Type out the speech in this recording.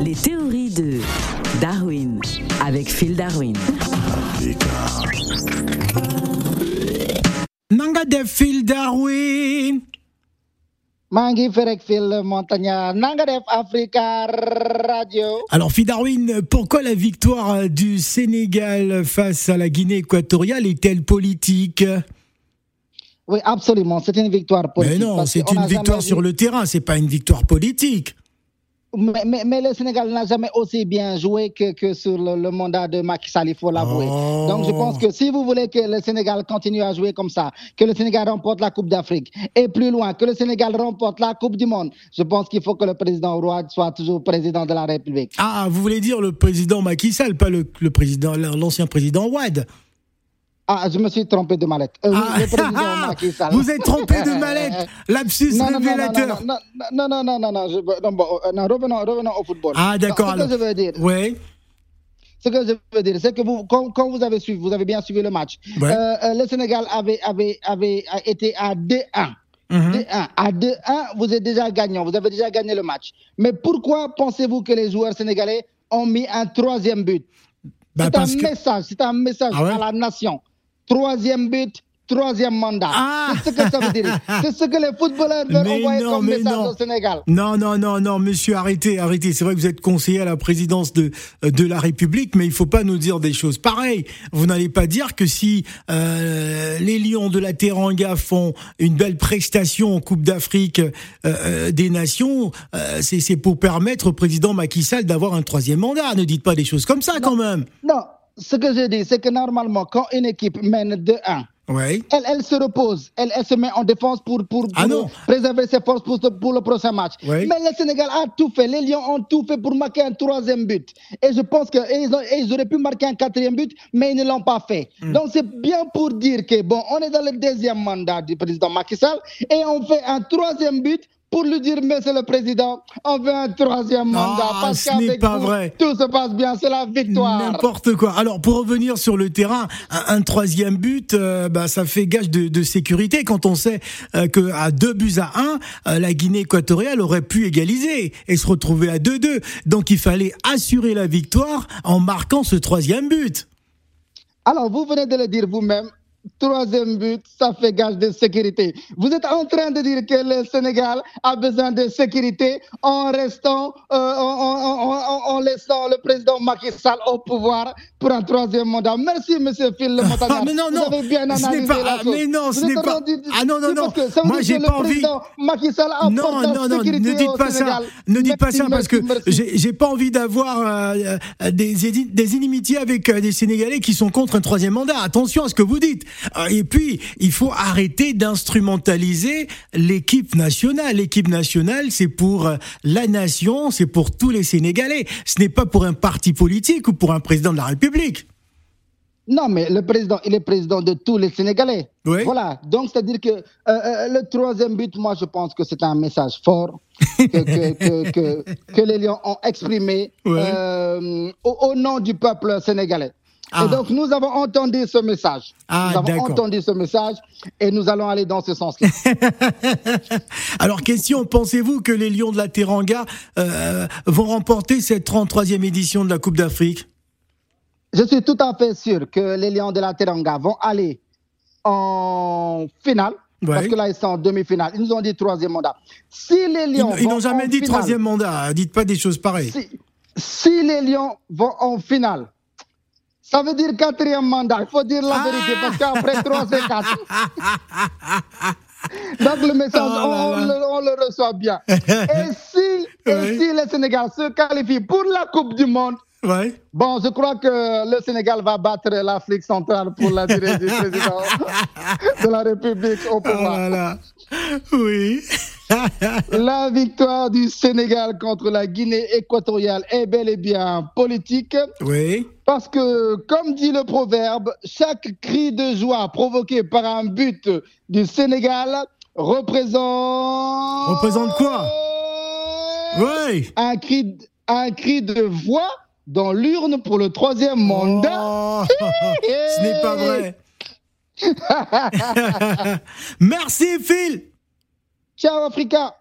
Les théories de Darwin avec Phil Darwin. Nanga de Phil Darwin. Mangi Ferek Phil Montagnard, Nangadef Africa Radio. Alors, Phil Darwin, pourquoi la victoire du Sénégal face à la Guinée équatoriale est-elle politique? Oui, absolument, c'est une victoire politique. Mais non, c'est une victoire sur vu- le terrain, c'est pas une victoire politique. Mais, mais- mais le Sénégal n'a jamais aussi bien joué que, que sur le, le mandat de Macky Sall, il faut l'avouer. Oh. Donc je pense que si vous voulez que le Sénégal continue à jouer comme ça, que le Sénégal remporte la Coupe d'Afrique, et plus loin, que le Sénégal remporte la Coupe du Monde, je pense qu'il faut que le président Roy soit toujours président de la République. Ah, vous voulez dire le président Macky Sall, pas le, le président, l'ancien président Ouad Ah, je me suis trompé de mallette. Euh, oui, Ah, Macky Sall. Vous êtes trompé de mallette Lapsus Non, non, non, non, révélateur non, non, non, non, non, non, je bon, euh, non, revenons, revenons au football. Ah, d'accord, Ce que je veux dire, Ouais, ce que je veux dire, c'est que vous, quand, quand vous avez suivi, vous avez bien suivi le match. Ouais. Euh, euh, le Sénégal avait, avait, avait été à 2-1. Mhm. 2-1. À 2-1, vous êtes déjà gagnant, vous avez déjà gagné le match. Mais pourquoi pensez-vous que les joueurs sénégalais ont mis un troisième but? Bah, C'est un que- message, c'est un message Ah ouais? à la nation. Troisième but, troisième mandat. Ah C'est ce que ça veut dire. C'est ce que les footballeurs veulent Mais envoyer non, comme mais message non. au Sénégal. Non, non, non, non, monsieur, arrêtez, arrêtez. C'est vrai que vous êtes conseiller à la présidence de, de la République, mais il faut pas nous dire des choses pareilles. Vous n'allez pas dire que si euh, les Lions de la Teranga font une belle prestation en Coupe d'Afrique euh, euh, des Nations, euh, c'est c'est pour permettre au président Macky Sall d'avoir un troisième mandat. Ne dites pas des choses comme ça, quand même. Non, ce que je dis, c'est que normalement, quand une équipe mène 2-1, Ouais. elle, elle se repose, elle, elle se met en défense pour, pour, pour Ah préserver ses forces pour, le prochain match. Oui. Mais le Sénégal a tout fait, les Lions ont tout fait pour marquer un troisième but. Et je pense qu'ils ils auraient pu marquer un quatrième but, mais ils ne l'ont pas fait. Hmm. Donc c'est bien pour dire que, bon, on est dans le deuxième mandat du président Macky Sall et on fait un troisième but pour lui dire, Monsieur le Président, on veut un troisième mandat. Ah, parce ce n'est pas vous, vrai. tout se passe bien, c'est la victoire. N'importe quoi. Alors, pour revenir sur le terrain, un, un troisième but, euh, bah, ça fait gage de, de sécurité quand on sait euh, que à deux buts à un, euh, la Guinée équatoriale aurait pu égaliser et se retrouver à 2-2. Donc, il fallait assurer la victoire en marquant ce troisième but. Alors, vous venez de le dire vous-même. Troisième but, ça fait gage de sécurité. Vous êtes en train de dire que le Sénégal a besoin de sécurité en restant, euh, en, en- en- en- en laissant le président Macky Sall au pouvoir pour un troisième mandat. Merci, monsieur Phil Le. Ah, mais non, non, Vous avez bien analysé pas- la ah, chose. mais non, ce n'est pas- rendu- ah, non, non, non. Moi, j'ai pas envie- Macky Sall Non, non, non, ne dites pas ça. Ne dites pas ça parce que merci, j'ai pas envie d'avoir euh, euh, des, inimitiés avec euh, des Sénégalais qui sont contre un troisième mandat. Attention à ce que vous dites. Euh, Et puis, il faut arrêter d'instrumentaliser l'équipe nationale. L'équipe nationale, c'est pour euh, la nation, c'est pour tous les Sénégalais. Ce n'est pas pour un parti politique ou pour un président de la République. Non, mais le président, il est président de tous les Sénégalais. Oui. Voilà. Donc, c'est-à-dire que euh, euh, le troisième but, moi, je pense que c'est un message fort que, que, que, que, que les Lions ont exprimé euh, au nom du peuple sénégalais. Ah. Et donc, nous avons entendu ce message. Ah, nous avons entendu ce message et nous allons aller dans ce sens-là. Alors, question, pensez-vous que les Lions de la Teranga euh, vont remporter cette 33e édition de la Coupe d'Afrique? Je suis tout à fait sûr que les Lions de la Teranga vont aller en finale. Ouais. Parce que là, ils sont en demi-finale. Ils nous ont dit troisième mandat. Si les Ils, Lions ils n'ont jamais dit finale- troisième mandat. Dites pas des choses pareilles. si, si les Lions vont en finale, ça veut dire quatrième mandat. Il faut dire la Ah vérité parce qu'après trois, c'est quatre. Donc le message, Oh on, le, on le reçoit bien. Et si, et Oui. si le Sénégal se qualifie pour la Coupe du Monde, bon, je crois que le Sénégal va battre l'Afrique centrale pour la durée du président de la République au pouvoir. Oui. La victoire du Sénégal contre la Guinée équatoriale est bel et bien politique. oui. Parce que, comme dit le proverbe, chaque cri de joie provoqué par un but du Sénégal représente. Représente quoi? Oui. un cri, un cri de voix dans l'urne pour le troisième mandat. Oh, ce n'est pas vrai. Merci Phil. Ciao, Africa!